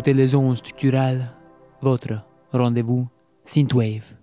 Écoutez les ondes structurales, votre rendez-vous Synthwave.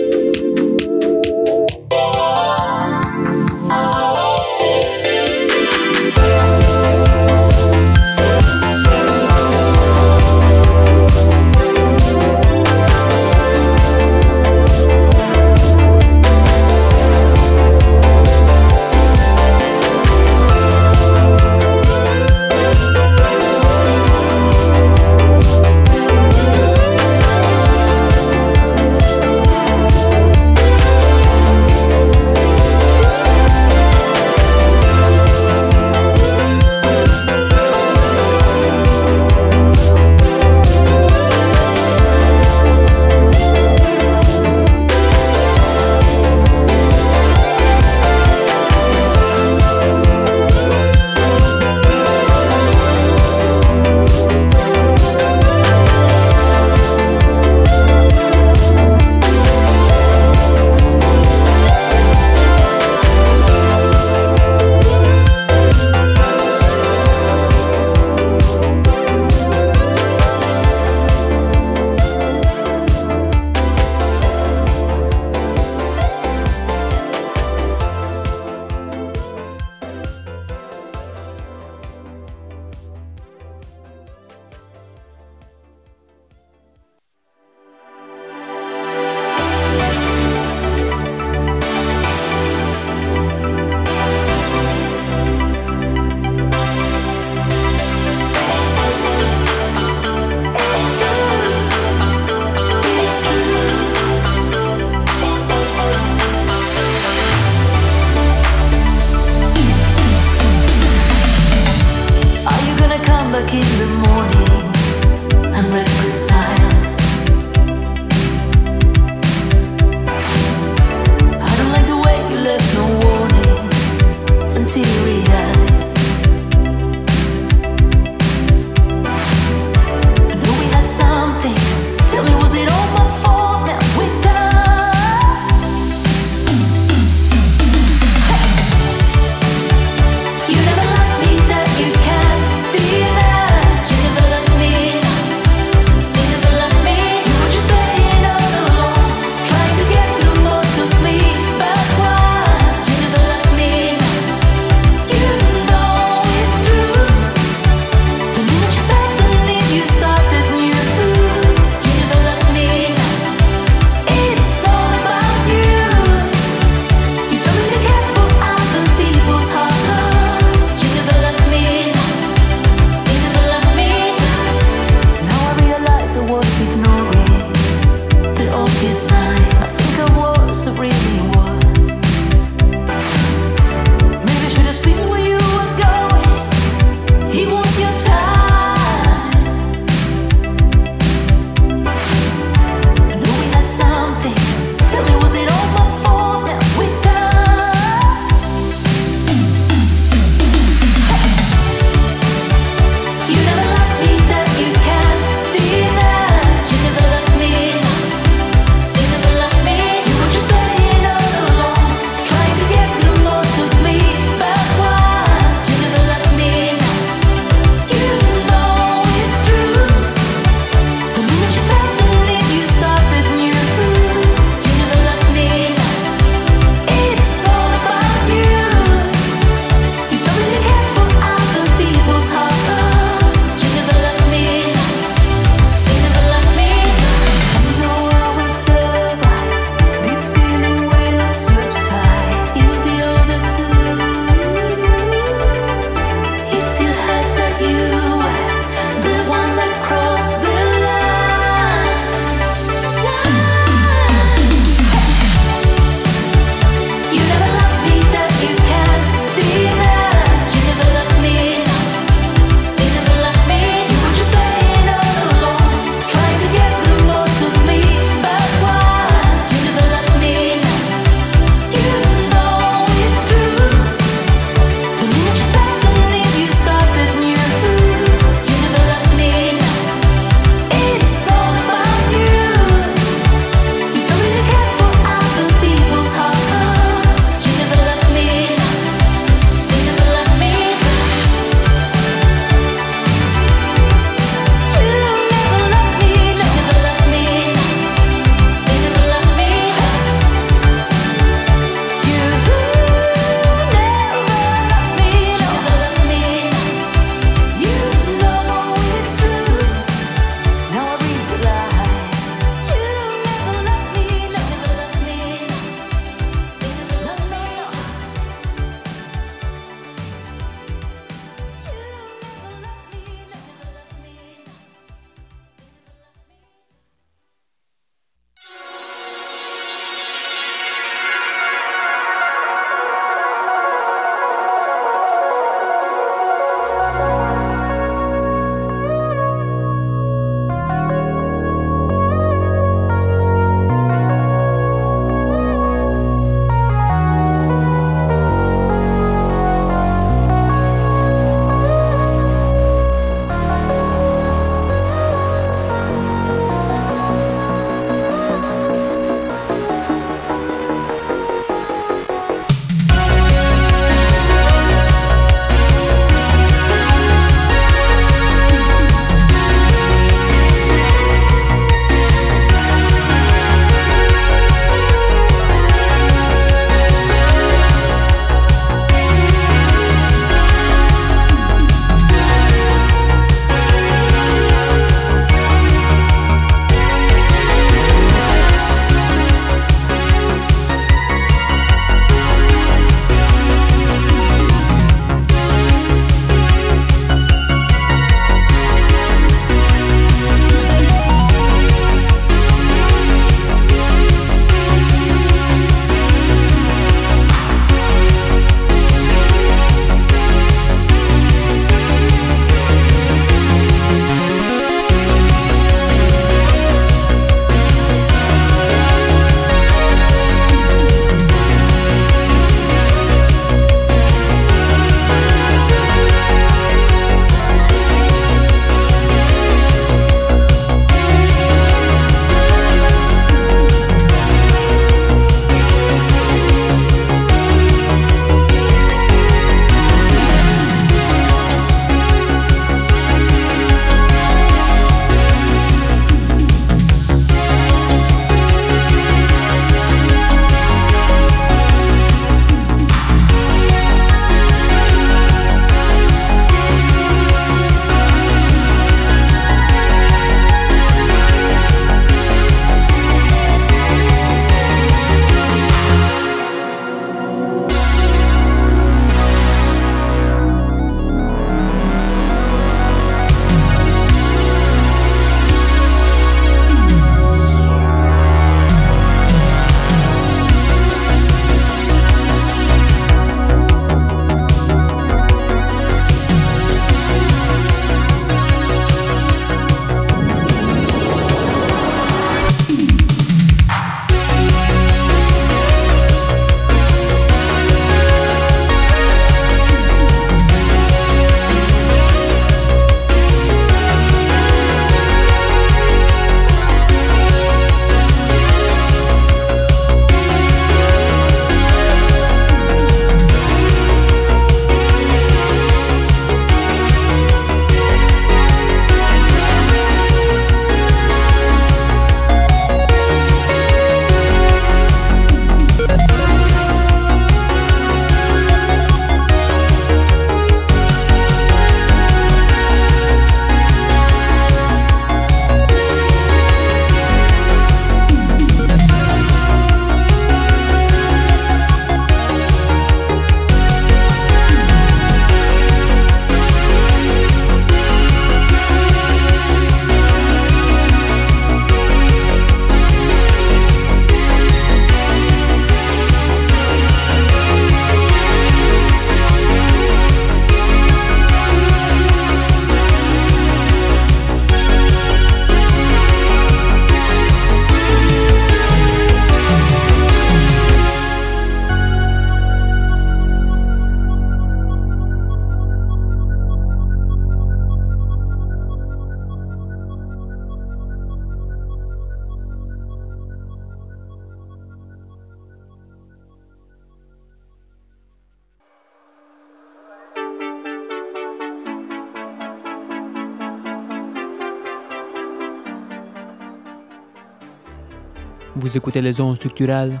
Vous écoutez les ondes structurales,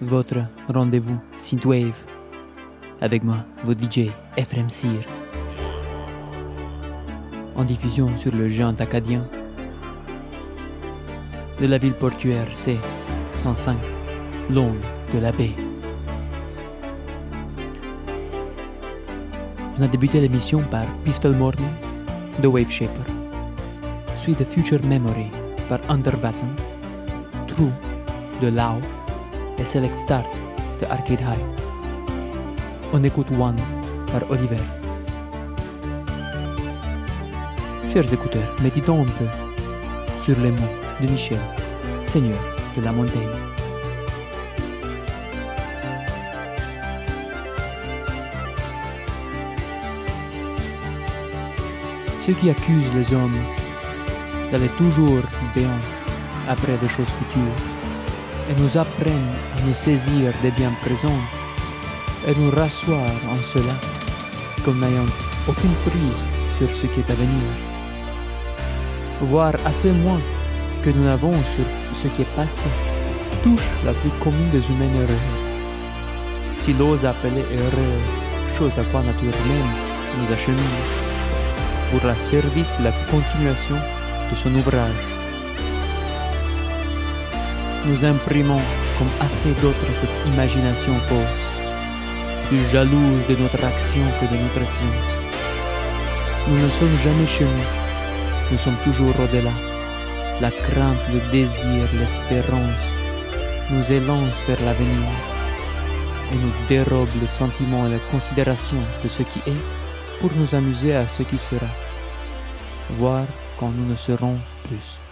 votre rendez-vous Synthwave. Avec moi, votre DJ Ephraim Sir. En diffusion sur le géant acadien de la ville portuaire C 105, l'onde de la baie. On a débuté l'émission par Peaceful Morning de Wave Shaper, suite de Future Memory par Underwatten, True de Lao et Select Start de Arcade High. On écoute One par Oliver. Chers écouteurs, méditons sur les mots de Michel, Seigneur de la montagne. Ceux qui accusent les hommes d'aller toujours béant après des choses futures et nous apprennent à nous saisir des biens présents et nous rasseoir en cela comme n'ayant aucune prise sur ce qui est à venir, voire assez moins que nous n'avons sur ce qui est passé, touche la plus commune des humains heureux. S'il ose appeler heureux, chose à quoi nature même nous achemine, pour la service de la continuation de son ouvrage. Nous imprimons comme assez d'autres cette imagination fausse, plus jalouse de notre action que de notre science. Nous ne sommes jamais chez nous, nous sommes toujours au-delà. La crainte, le désir, l'espérance nous élancent vers l'avenir et nous dérobent le sentiment et la considération de ce qui est pour nous amuser à ce qui sera, voire quand nous ne serons plus.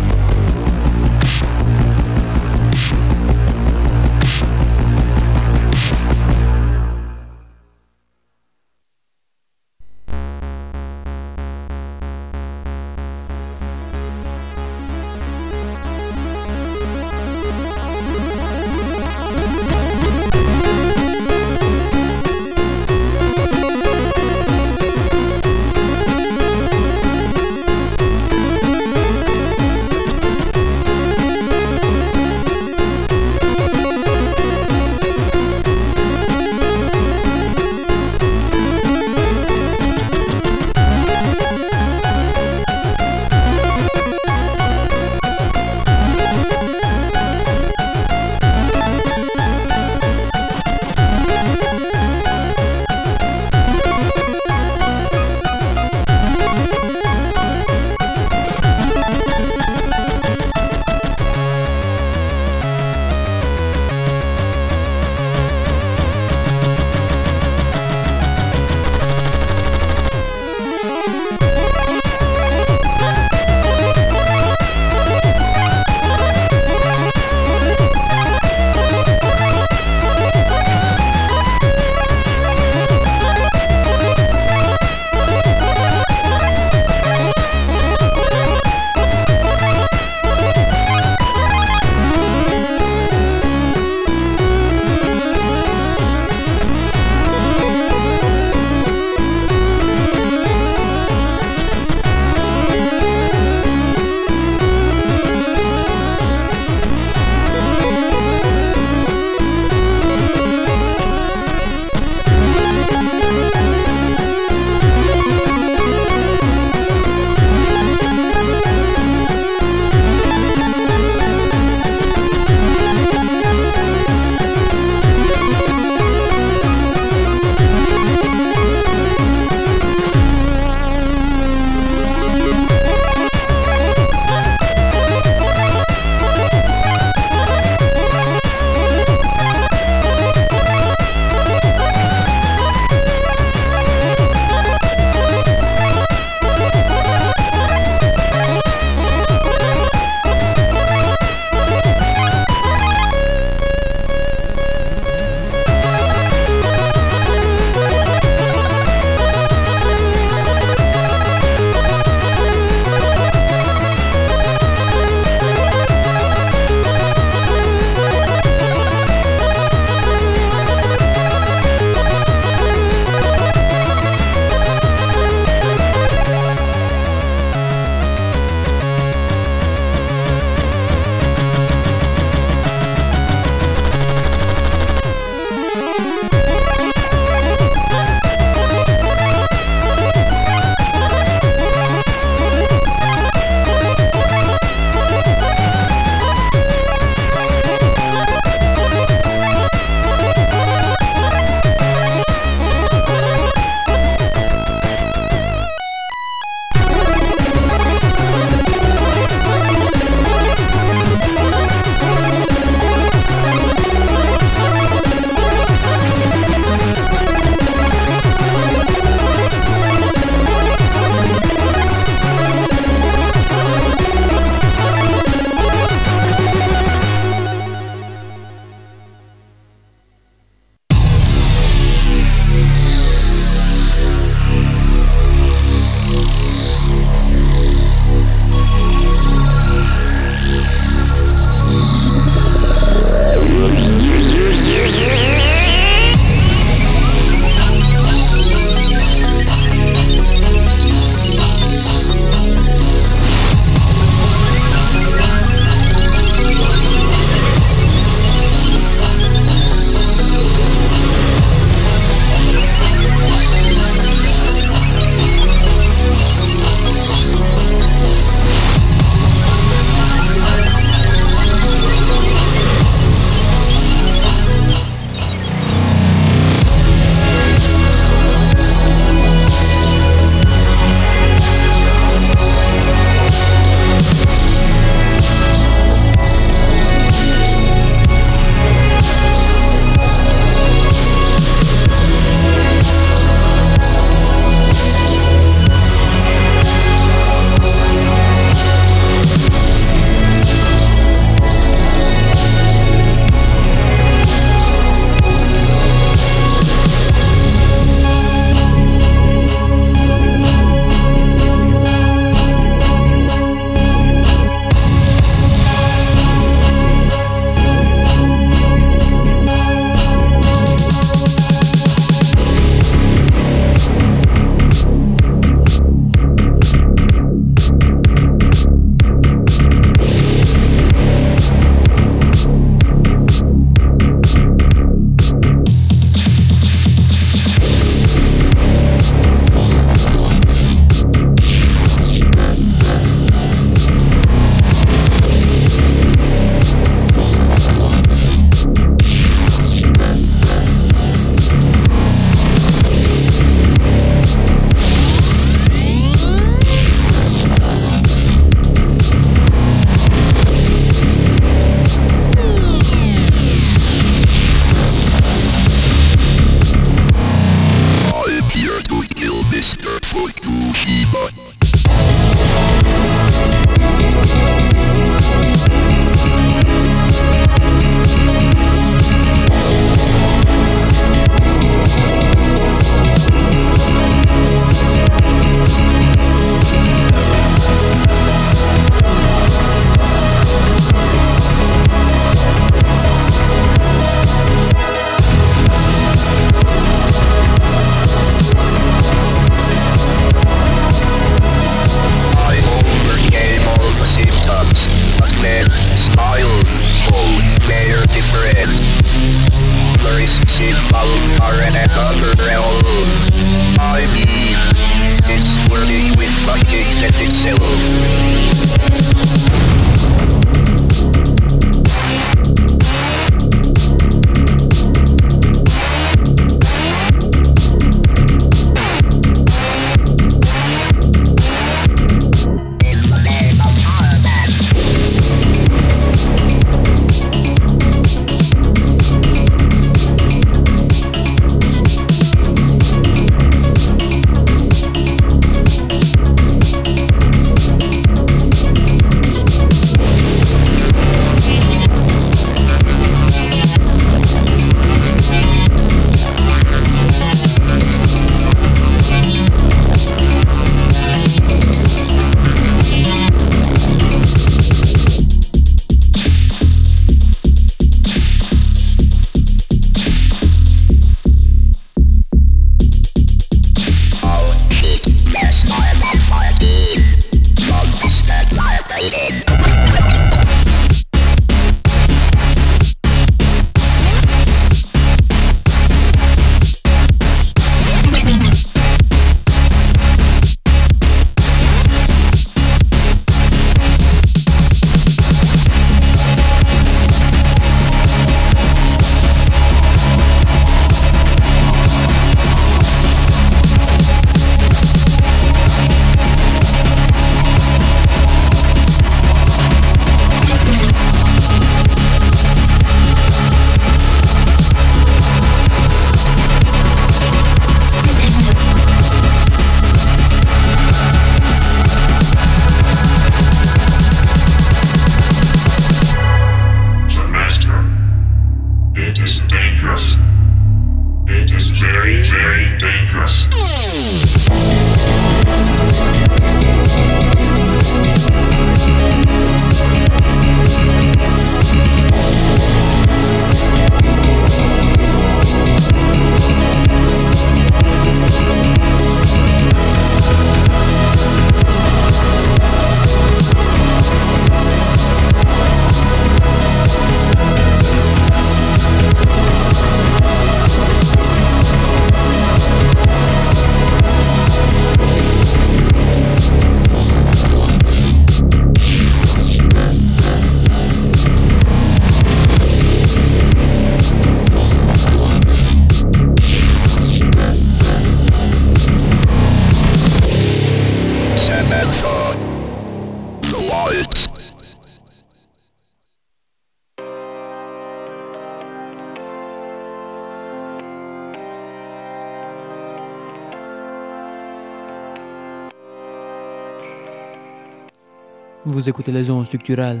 Vous écoutez les ondes structurales.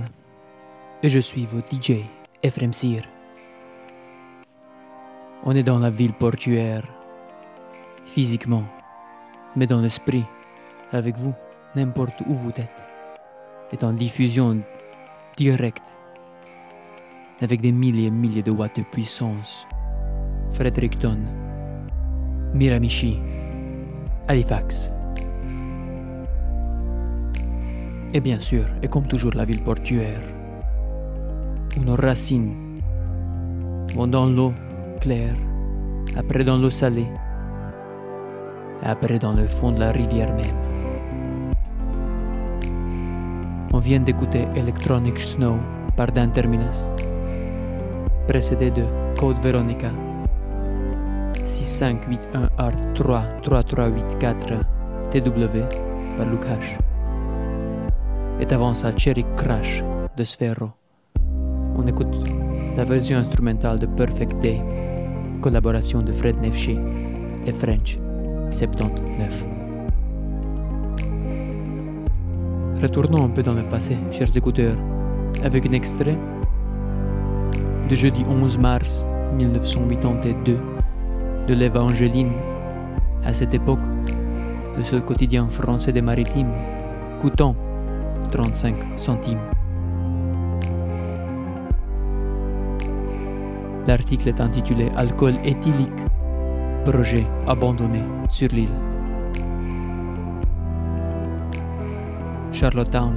Et je suis votre DJ, Ephraim Sir. On est dans la ville portuaire, physiquement, mais dans l'esprit, avec vous, n'importe où vous êtes, est en diffusion directe, avec des milliers et milliers de watts de puissance. Fredericton, Miramichi, Halifax, Et bien sûr, et comme toujours la ville portuaire, où nos racines vont dans l'eau claire, après dans l'eau salée, après dans le fond de la rivière même. On vient d'écouter Electronic Snow par Dan Terminus, précédé de Code Veronica 6581 Art 3 3384 TW par Lukash et avant ça Cherry Crash de Sphero. On écoute la version instrumentale de Perfect Day, collaboration de Fred Nefché et French 79. Retournons un peu dans le passé, chers écouteurs, avec un extrait de jeudi 11 mars 1982 de l'Évangéline. À cette époque, le seul quotidien français des maritimes, coûtant 35 centimes. L'article est intitulé Alcool éthylique, projet abandonné sur l'île. Charlottetown.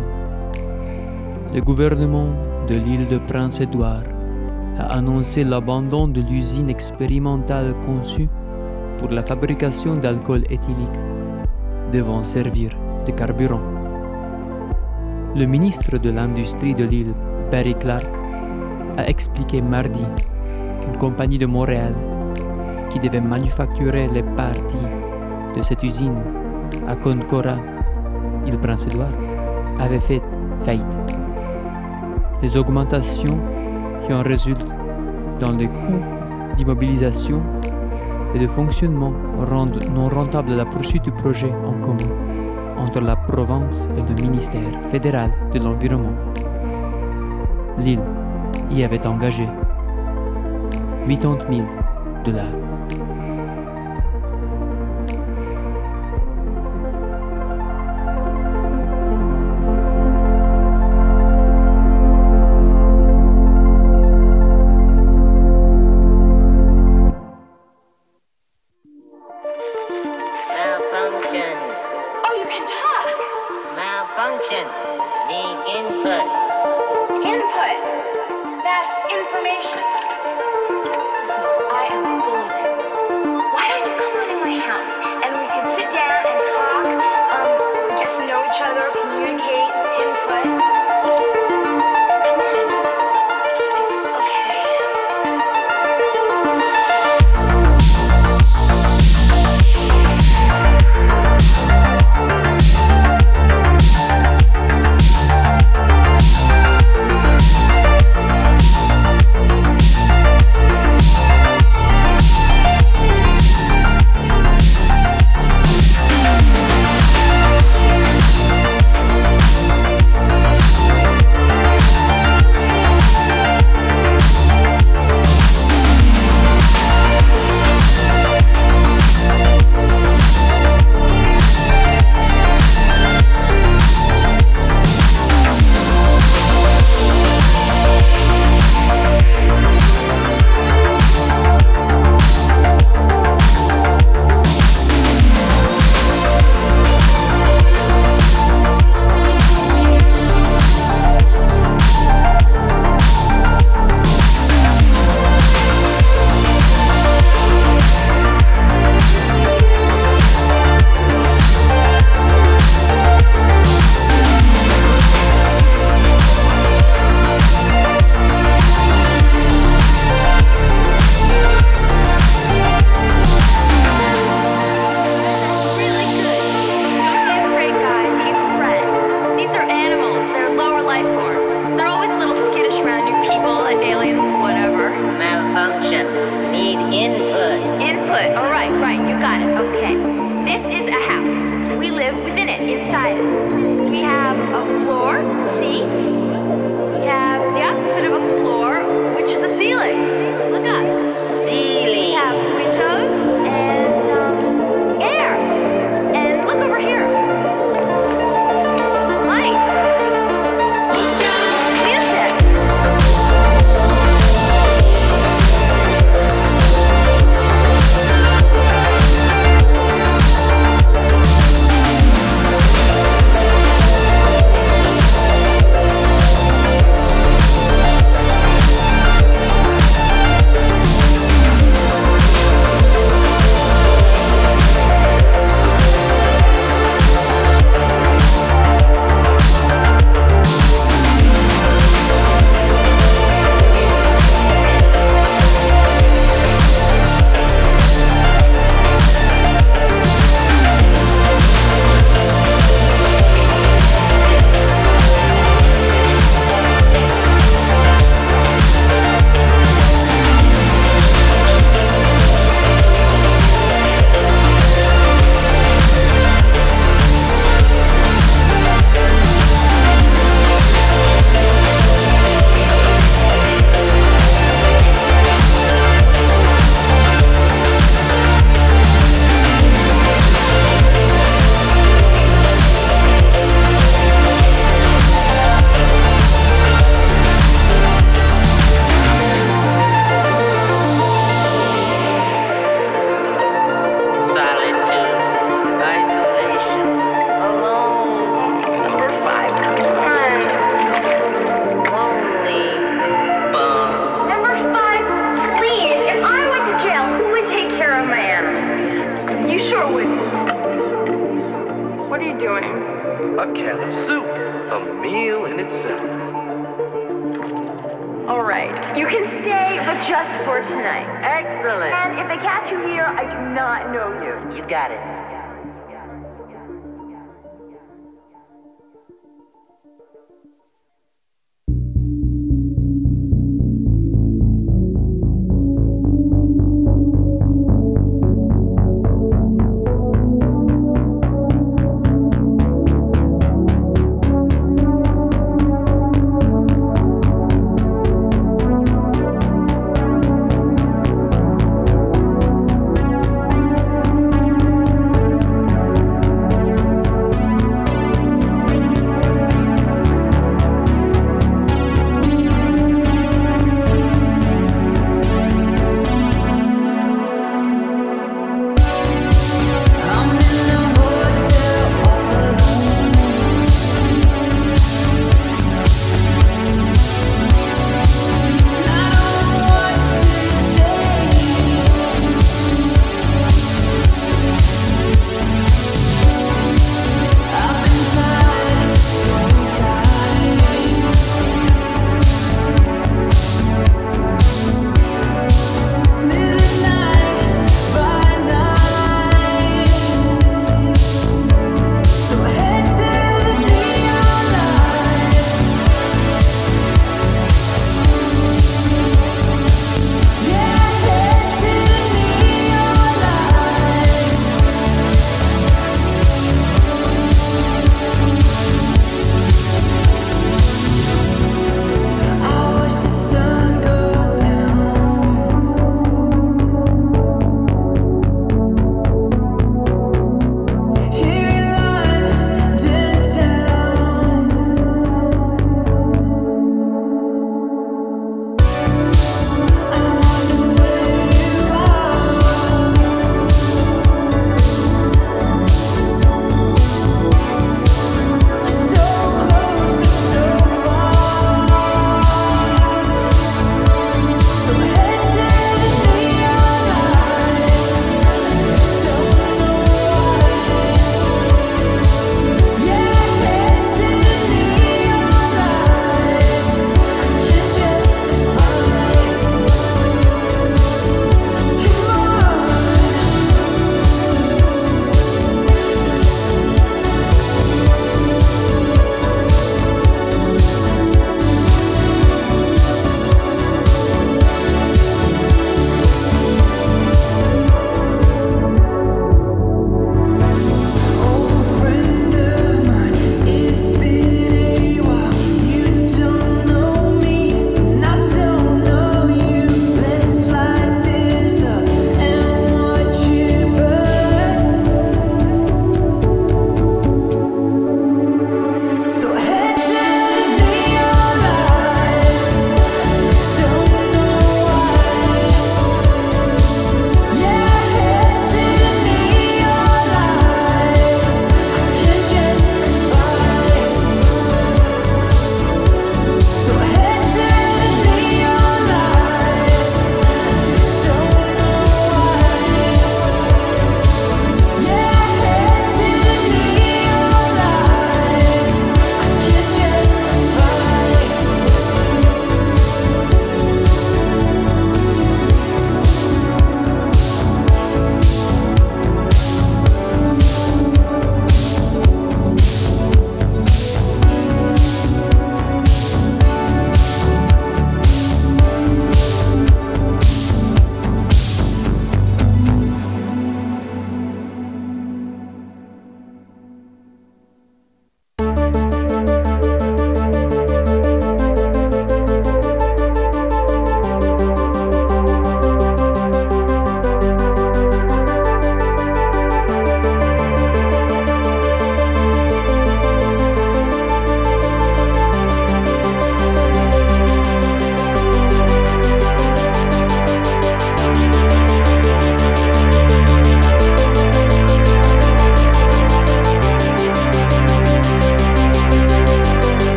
Le gouvernement de l'île de Prince-Édouard a annoncé l'abandon de l'usine expérimentale conçue pour la fabrication d'alcool éthylique, devant servir de carburant. Le ministre de l'Industrie de l'île, Barry Clark, a expliqué mardi qu'une compagnie de Montréal, qui devait manufacturer les parties de cette usine à Concora, île Prince-Édouard, avait fait faillite. Les augmentations qui en résultent dans les coûts d'immobilisation et de fonctionnement rendent non rentable la poursuite du projet en commun entre la province et le ministère fédéral de l'Environnement. L'île y avait engagé 80 000 dollars. Malfunction. Need input. Input. That's information. I am golden. Why don't you come on in my house and we can sit down and talk, um, get to know each other, communicate, input.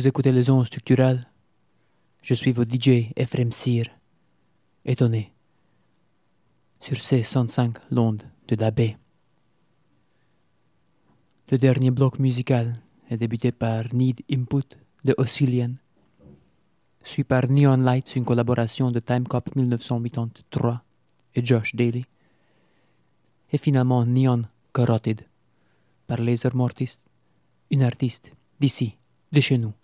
Vous écoutez les ondes structurelles Je suis votre DJ Ephraim Sir. Étonné. Sur ces 105 l'onde de la baie. Le dernier bloc musical est débuté par Need Input de Oscillian, suivi par Neon Lights, une collaboration de Time Cop 1983 et Josh Daly, et finalement Neon Carotid par Laser Mortis, une artiste d'ici, de chez nous,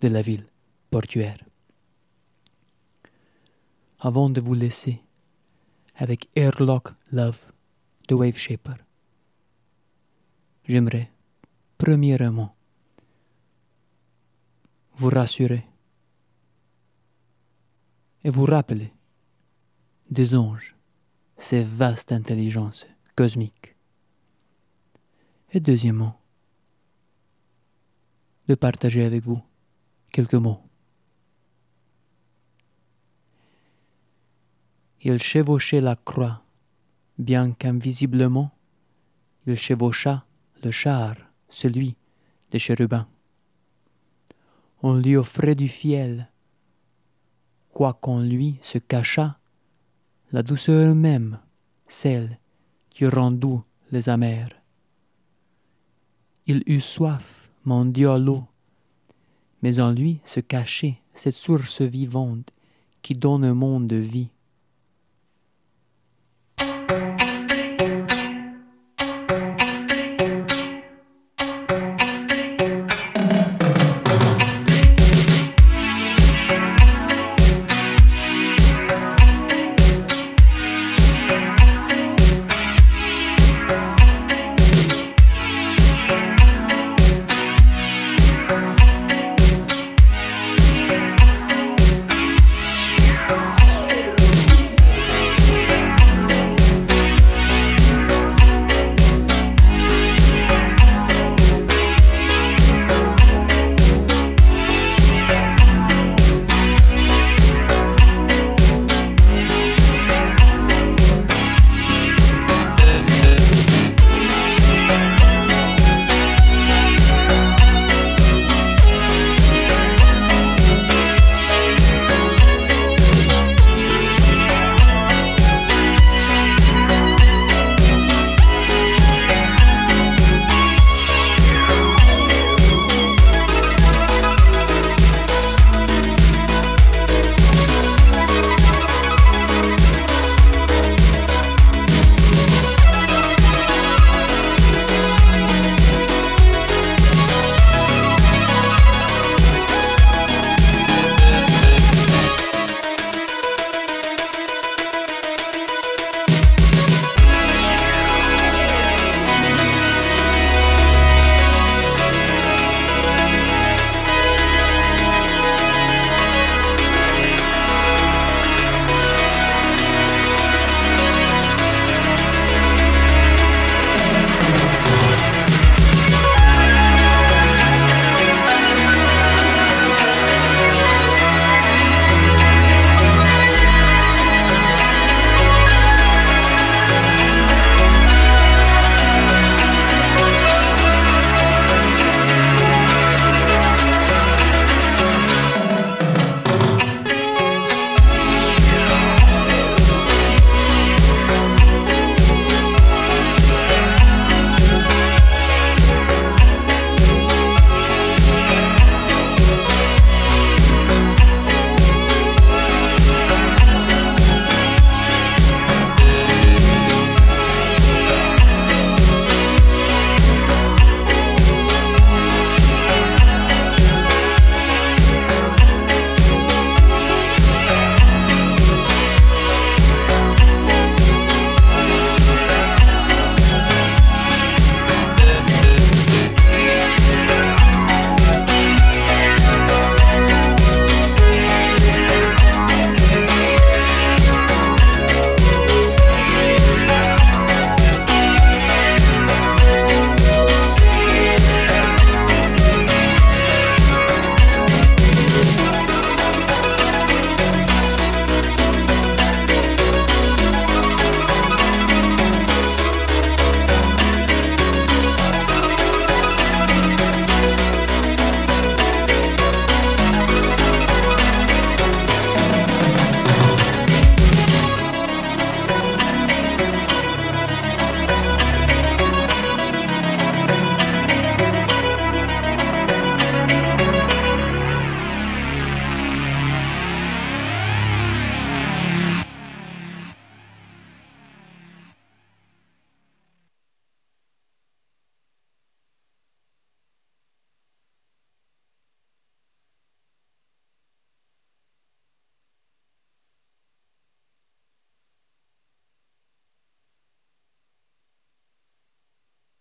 de la ville portuaire. Avant de vous laisser avec Airlock Love de Wave Shaper, j'aimerais premièrement vous rassurer et vous rappeler des anges, ces vastes intelligences cosmiques. Et deuxièmement, de partager avec vous quelques mots. Il chevauchait la croix, bien qu'invisiblement, il chevaucha le char, celui des chérubins. On lui offrait du fiel, quoiqu'on lui se cachât la douceur même, celle qui rend doux les amers. Il eut soif, mendia l'eau, mais en lui se cachait cette source vivante qui donne un monde de vie